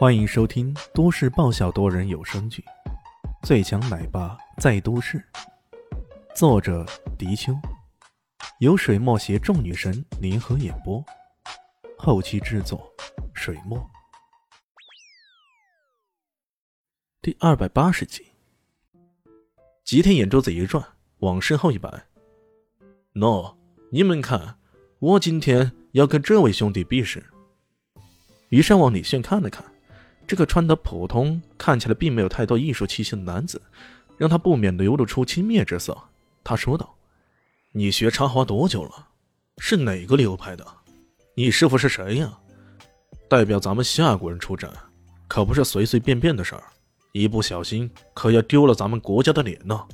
欢迎收听都市爆笑多人有声剧《最强奶爸在都市》，作者：迪秋，由水墨携众女神联合演播，后期制作：水墨。第二百八十集，吉田眼珠子一转，往身后一摆：“喏，你们看，我今天要跟这位兄弟比试。”于山往李炫看了看。这个穿得普通、看起来并没有太多艺术气息的男子，让他不免流露出轻蔑之色。他说道：“你学插花多久了？是哪个流派的？你师傅是谁呀？代表咱们夏国人出战，可不是随随便便的事儿，一不小心可要丢了咱们国家的脸呢。”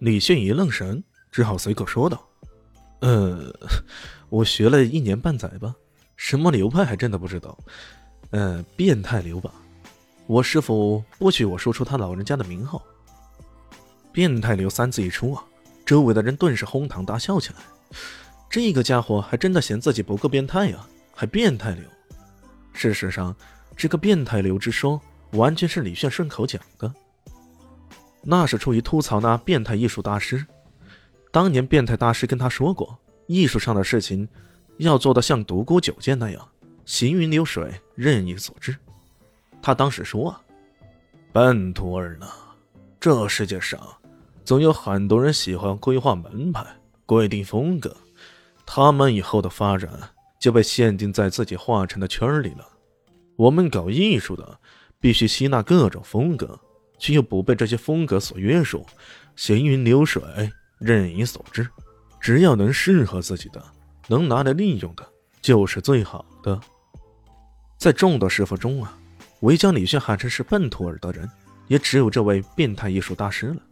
李迅一愣神，只好随口说道：“呃，我学了一年半载吧，什么流派还真的不知道。”嗯，变态流吧，我师傅不许我说出他老人家的名号。变态流三字一出啊，周围的人顿时哄堂大笑起来。这个家伙还真的嫌自己不够变态呀，还变态流。事实上，这个变态流之说完全是李炫顺口讲的，那是出于吐槽那变态艺术大师。当年变态大师跟他说过，艺术上的事情要做的像独孤九剑那样。行云流水，任意所知。他当时说：“啊，半途而呢，这世界上总有很多人喜欢规划门派、规定风格，他们以后的发展就被限定在自己画成的圈里了。我们搞艺术的，必须吸纳各种风格，却又不被这些风格所约束，行云流水，任意所知。只要能适合自己的，能拿来利用的，就是最好的。”在众多师傅中啊，唯将李炫喊成是笨徒儿的人，也只有这位变态艺术大师了。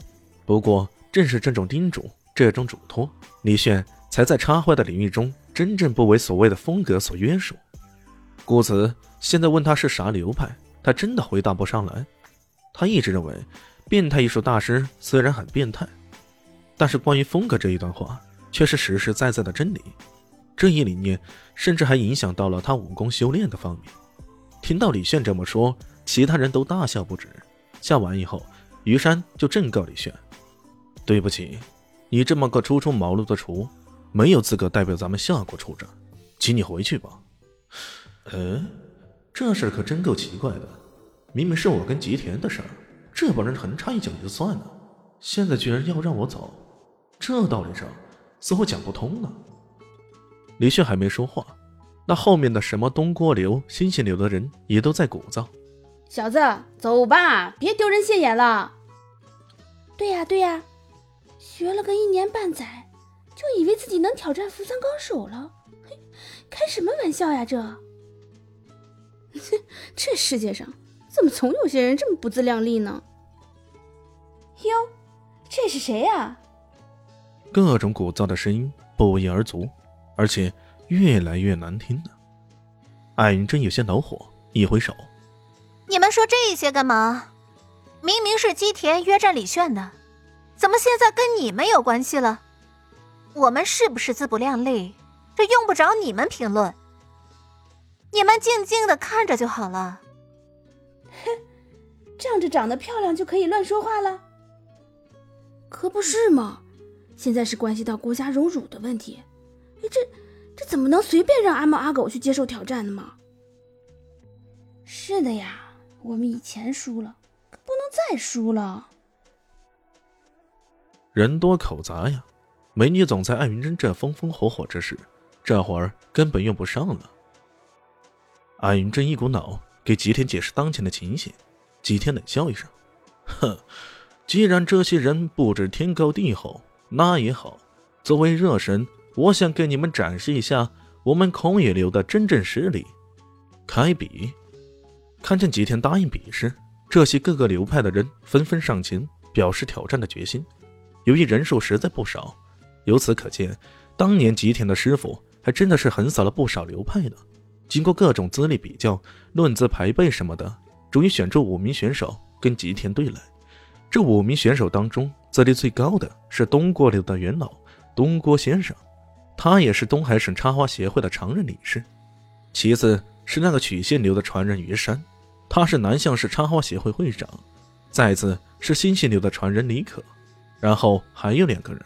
不过，正是这种叮嘱、这种嘱托，李炫才在插画的领域中真正不为所谓的风格所约束。故此，现在问他是啥流派，他真的回答不上来。他一直认为，变态艺术大师虽然很变态，但是关于风格这一段话，却是实实在在的真理。这一理念甚至还影响到了他武功修炼的方面。听到李炫这么说，其他人都大笑不止。笑完以后，于山就正告李炫：“对不起，你这么个初出茅庐的厨，没有资格代表咱们夏国出战，请你回去吧。”嗯，这事可真够奇怪的。明明是我跟吉田的事儿，这帮人横插一脚也就算了，现在居然要让我走，这道理上似乎讲不通呢。李炫还没说话，那后面的什么东郭流、星星流的人也都在鼓噪：“小子，走吧，别丢人现眼了。”“对呀，对呀，学了个一年半载，就以为自己能挑战扶桑高手了？嘿，开什么玩笑呀！这，这世界上怎么总有些人这么不自量力呢？”“哟，这是谁呀？”各种鼓噪的声音不一而足。而且越来越难听了。艾云真有些恼火，一挥手：“你们说这些干嘛？明明是基田约战李炫的，怎么现在跟你们有关系了？我们是不是自不量力？这用不着你们评论，你们静静的看着就好了。”哼，仗着长得漂亮就可以乱说话了？可不是嘛！现在是关系到国家荣辱的问题。这这怎么能随便让阿猫阿狗去接受挑战的吗？是的呀，我们以前输了，可不能再输了。人多口杂呀，美女总裁艾云珍这风风火火之时，这会儿根本用不上了。艾云珍一股脑给吉田解释当前的情形，吉田冷笑一声：“哼，既然这些人不知天高地厚，那也好，作为热身。”我想给你们展示一下我们空野流的真正实力。开比，看见吉田答应比试，这些各个流派的人纷纷上前表示挑战的决心。由于人数实在不少，由此可见，当年吉田的师傅还真的是横扫了不少流派呢。经过各种资历比较、论资排辈什么的，终于选出五名选手跟吉田对垒。这五名选手当中，资历最高的是东郭流的元老东郭先生。他也是东海省插花协会的常任理事，其次是那个曲线流的传人于山，他是南向市插花协会会长，再次是新犀牛的传人李可，然后还有两个人。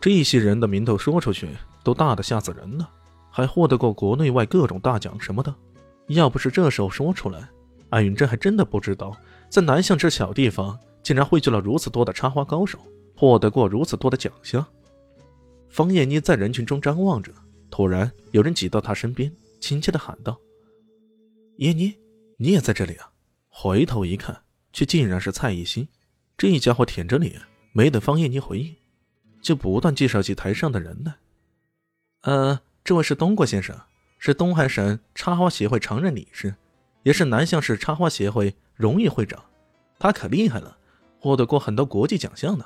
这些人的名头说出去都大的吓死人了，还获得过国内外各种大奖什么的。要不是这时候说出来，艾云珍还真的不知道，在南向这小地方竟然汇聚了如此多的插花高手，获得过如此多的奖项。方艳妮在人群中张望着，突然有人挤到她身边，亲切地喊道：“艳妮，你也在这里啊！”回头一看，却竟然是蔡艺兴。这一家伙舔着脸，没等方艳妮回应，就不断介绍起台上的人来。呃，这位是东国先生。是东海省插花协会常任理事，也是南向市插花协会荣誉会长。他可厉害了，获得过很多国际奖项呢，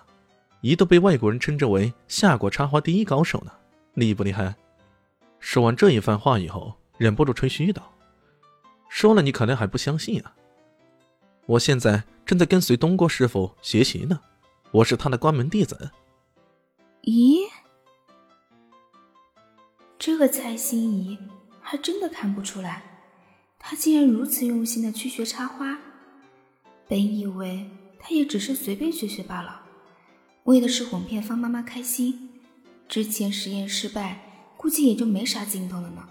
一度被外国人称之为夏国插花第一高手呢，厉不厉害？说完这一番话以后，忍不住吹嘘道：“说了你可能还不相信啊！我现在正在跟随东郭师傅学习呢，我是他的关门弟子。”咦，这个蔡心怡。还真的看不出来，他竟然如此用心的去学插花。本以为他也只是随便学学罢了，为的是哄骗方妈妈开心。之前实验失败，估计也就没啥劲头了呢。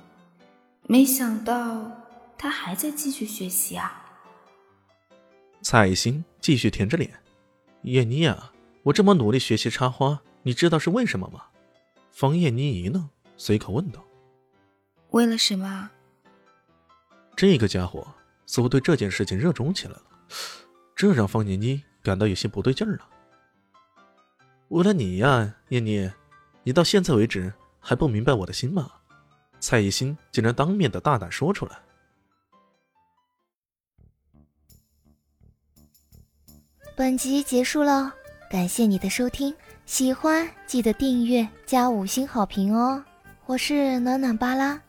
没想到他还在继续学习啊！蔡欣继续舔着脸：“叶妮啊，我这么努力学习插花，你知道是为什么吗？”方叶妮一愣，随口问道。为了什么？这个家伙似乎对这件事情热衷起来了，这让方念妮感到有些不对劲儿了。为了你呀，念念，你到现在为止还不明白我的心吗？蔡艺兴竟然当面的大胆说出来。本集结束了，感谢你的收听，喜欢记得订阅加五星好评哦。我是暖暖巴拉。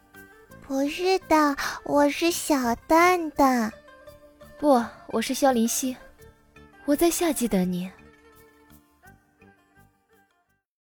不是的，我是小蛋蛋。不，我是萧林希。我在夏季等你。